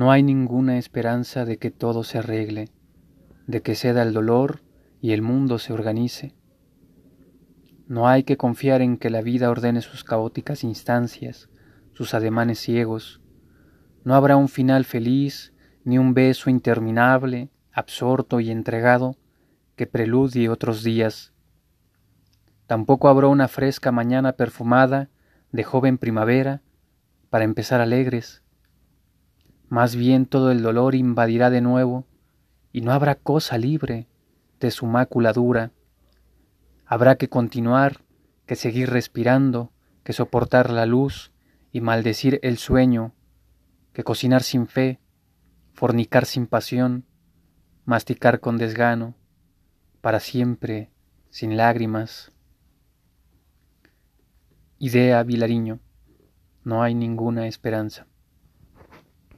No hay ninguna esperanza de que todo se arregle, de que ceda el dolor y el mundo se organice. No hay que confiar en que la vida ordene sus caóticas instancias, sus ademanes ciegos. No habrá un final feliz, ni un beso interminable, absorto y entregado, que preludie otros días. Tampoco habrá una fresca mañana perfumada de joven primavera para empezar alegres. Más bien todo el dolor invadirá de nuevo y no habrá cosa libre de su mácula dura. Habrá que continuar, que seguir respirando, que soportar la luz y maldecir el sueño, que cocinar sin fe, fornicar sin pasión, masticar con desgano, para siempre, sin lágrimas. Idea Vilariño, no hay ninguna esperanza.